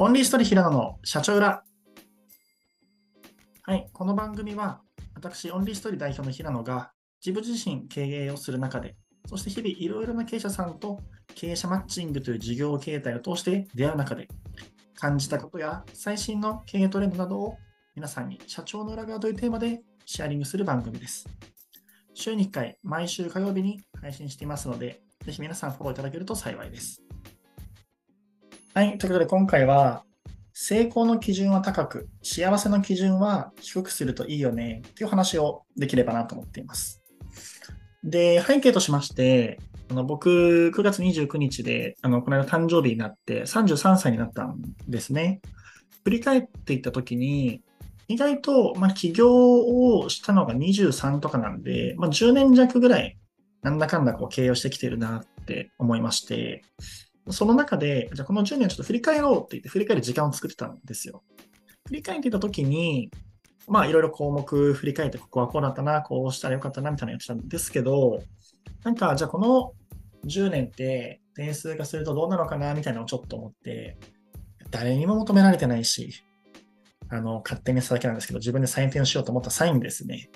オンリーストリ平野の社長裏。はい、この番組は私、オンリーストリ代表の平野が自分自身経営をする中で、そして日々いろいろな経営者さんと経営者マッチングという事業形態を通して出会う中で感じたことや最新の経営トレンドなどを皆さんに社長の裏側というテーマでシェアリングする番組です。週に1回、毎週火曜日に配信していますので、ぜひ皆さんフォローいただけると幸いです。はい。ということで、今回は、成功の基準は高く、幸せの基準は低くするといいよね、っていう話をできればなと思っています。で、背景としまして、あの僕、9月29日で、あの、この間誕生日になって、33歳になったんですね。振り返っていったときに、意外と、まあ、起業をしたのが23とかなんで、まあ、10年弱ぐらい、なんだかんだこう経営をしてきてるなって思いまして、その中で、じゃあこの10年ちょっと振り返ろうって言って振り返る時間を作ってたんですよ。振り返ってたときに、まあいろいろ項目振り返って、ここはこうだったな、こうしたらよかったな、みたいなのやってたんですけど、なんかじゃあこの10年って点数化するとどうなのかな、みたいなのをちょっと思って、誰にも求められてないし、あの、勝手にしただけなんですけど、自分で採点しようと思ったサインですね。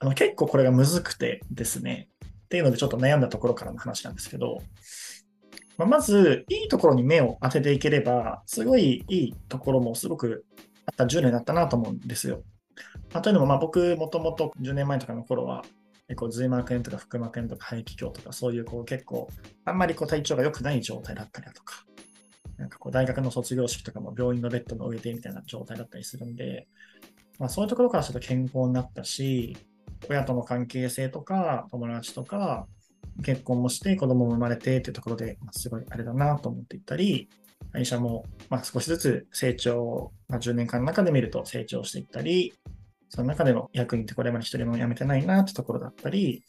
あの結構これがむずくてですね、っていうのでちょっと悩んだところからの話なんですけど、まあ、まず、いいところに目を当てていければ、すごいいいところもすごくあった10年だったなと思うんですよ。まあ、というのも、僕、もともと10年前とかの頃は、結構、髄膜炎とか腹膜炎とか肺気胸とか、そういうこう結構、あんまりこう体調が良くない状態だったりだとか、なんかこう大学の卒業式とかも病院のベッドの上でみたいな状態だったりするんで、まあ、そういうところからすると健康になったし、親との関係性とか、友達とか、結婚もして子供も生まれてっていうところで、すごいあれだなと思っていったり、会社もま少しずつ成長、まあ、10年間の中で見ると成長していったり、その中での役員ってこれまで一人も辞めてないなってところだったり、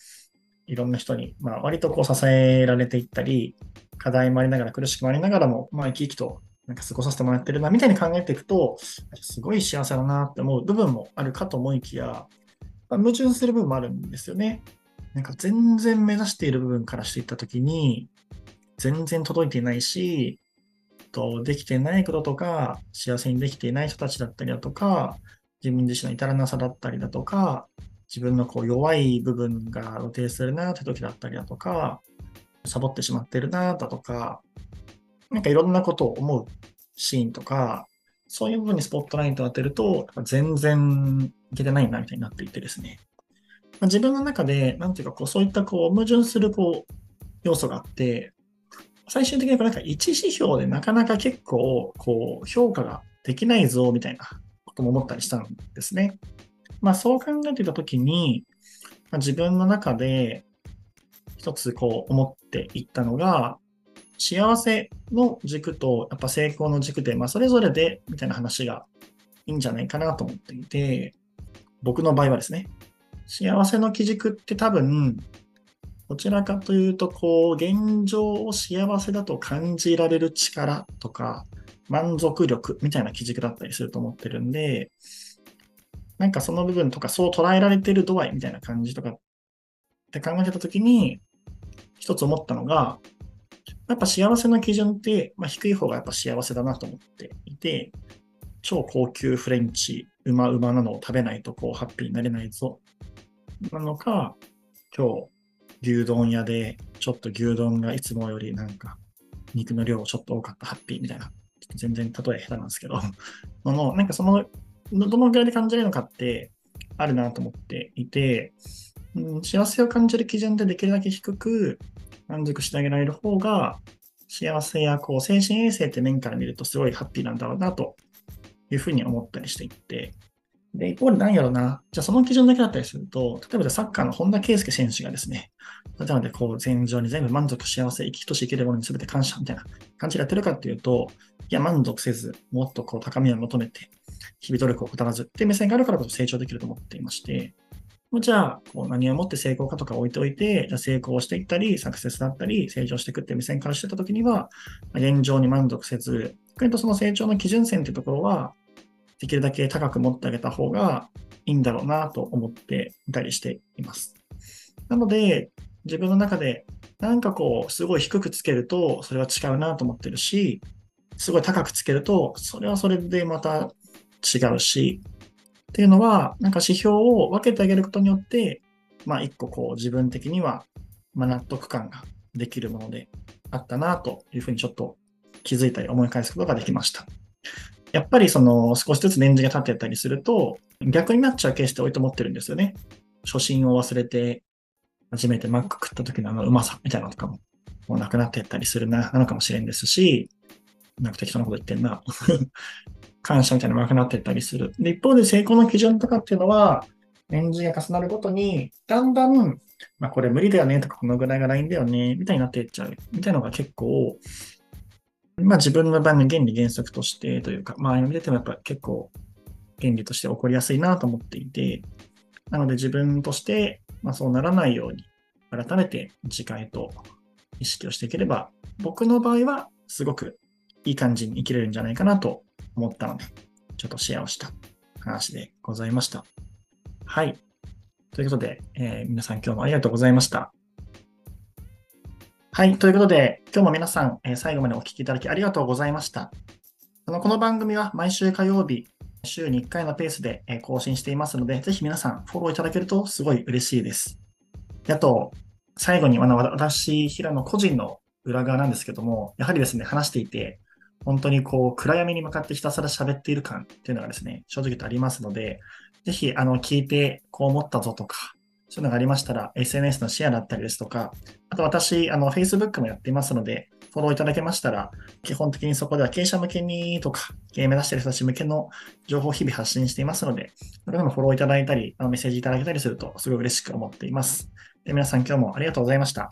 いろんな人に、まあ、割とこう支えられていったり、課題もありながら苦しくもありながらも、まあ、生き生きとなんか過ごさせてもらってるなみたいに考えていくと、すごい幸せだなって思う部分もあるかと思いきや、ま、矛盾する部分もあるんですよね。なんか全然目指している部分からしていったときに、全然届いていないし、とできてないこととか、幸せにできていない人たちだったりだとか、自分自身の至らなさだったりだとか、自分のこう弱い部分が露呈するなって時だったりだとか、サボってしまってるなだとか、なんかいろんなことを思うシーンとか、そういう部分にスポットライトを当てると、全然いけてないなみたいになっていてですね。まあ、自分の中で、なんていうか、こう、そういったこう、矛盾するこう、要素があって、最終的になんか一指標でなかなか結構、こう、評価ができないぞ、みたいなことも思ったりしたんですね。まあ、そう考えていたときに、まあ、自分の中で一つこう思っていったのが、幸せの軸とやっぱ成功の軸で、まあ、それぞれでみたいな話がいいんじゃないかなと思っていて、僕の場合はですね、幸せの基軸って多分、どちらかというと、こう、現状を幸せだと感じられる力とか、満足力みたいな基軸だったりすると思ってるんで、なんかその部分とか、そう捉えられてる度合いみたいな感じとかって考えてたときに、一つ思ったのが、やっぱ幸せの基準って、まあ、低い方がやっぱ幸せだなと思っていて、超高級フレンチ、うまうまなのを食べないとこうハッピーになれないぞなのか、今日、牛丼屋で、ちょっと牛丼がいつもよりなんか、肉の量ちょっと多かった、ハッピーみたいな。全然例え下手なんですけど、その、なんかその、どのぐらいで感じれるのかってあるなと思っていて、うん、幸せを感じる基準でできるだけ低く満足してあげられる方が、幸せやこう精神衛生って面から見るとすごいハッピーなんだろうなというふうに思ったりしていて、で、一方で何やろな。じゃあその基準だけだったりすると、例えばじゃサッカーの本田圭佑選手がですね、例えばでこう全場に全部満足、幸せ、生きとし生きるものに全て感謝みたいな感じでやってるかっていうと、いや、満足せず、もっとこう高みを求めて、日々努力を怠らずって目線があるからこそ成長できると思っていまして、じゃあ、こう何をもって成功かとか置いておいて、じゃ成功していったり、サクセスだったり、成長していくって目線からしてたときには、現状に満足せず、逆にとその成長の基準線っていうところは、できるだけ高く持ってあげた方がいいんだろうなと思っていたりしています。なので、自分の中でなんかこう、すごい低くつけると、それは違うなと思ってるし、すごい高くつけると、それはそれでまた違うし、っていうのは、なんか指標を分けてあげることによって、まあ一個こう自分的には、ま納得感ができるものであったなというふうにちょっと気づいたり思い返すことができました。やっぱりその少しずつ年次が経ってたりすると、逆になっちゃうケースって多いと思ってるんですよね。初心を忘れて、初めてマック食った時のあのうまさみたいなのとかも、もうなくなってったりするな、なのかもしれんですし、なんか適当なこと言ってんな。感謝みたいなのがなくなってったりする。で、一方で成功の基準とかっていうのは、年次が重なるごとに、だんだん、まあこれ無理だよねとか、このぐらいがラインだよね、みたいになっていっちゃう、みたいなのが結構、まあ自分の場合の原理原則としてというか、まあ見ててもやっぱ結構原理として起こりやすいなと思っていて、なので自分として、まあ、そうならないように、改めて次回と意識をしていければ、僕の場合はすごくいい感じに生きれるんじゃないかなと思ったので、ちょっとシェアをした話でございました。はい。ということで、えー、皆さん今日もありがとうございました。はい。ということで、今日も皆さん、えー、最後までお聴きいただきありがとうございました。あのこの番組は毎週火曜日、週に1回のペースでえ更新していますので、ぜひ皆さんフォローいただけるとすごい嬉しいです。であと、最後に、あの私、平野個人の裏側なんですけども、やはりですね、話していて、本当にこう、暗闇に向かってひたすら喋っている感っていうのがですね、正直とありますので、ぜひ、あの、聞いてこう思ったぞとか、そういうのがありましたら、SNS のシェアだったりですとか、あと私、あの、Facebook もやっていますので、フォローいただけましたら、基本的にそこでは経営者向けにとか、経営目指している人たち向けの情報を日々発信していますので、それでもフォローいただいたり、あのメッセージいただけたりすると、すごい嬉しく思っています。で皆さん今日もありがとうございました。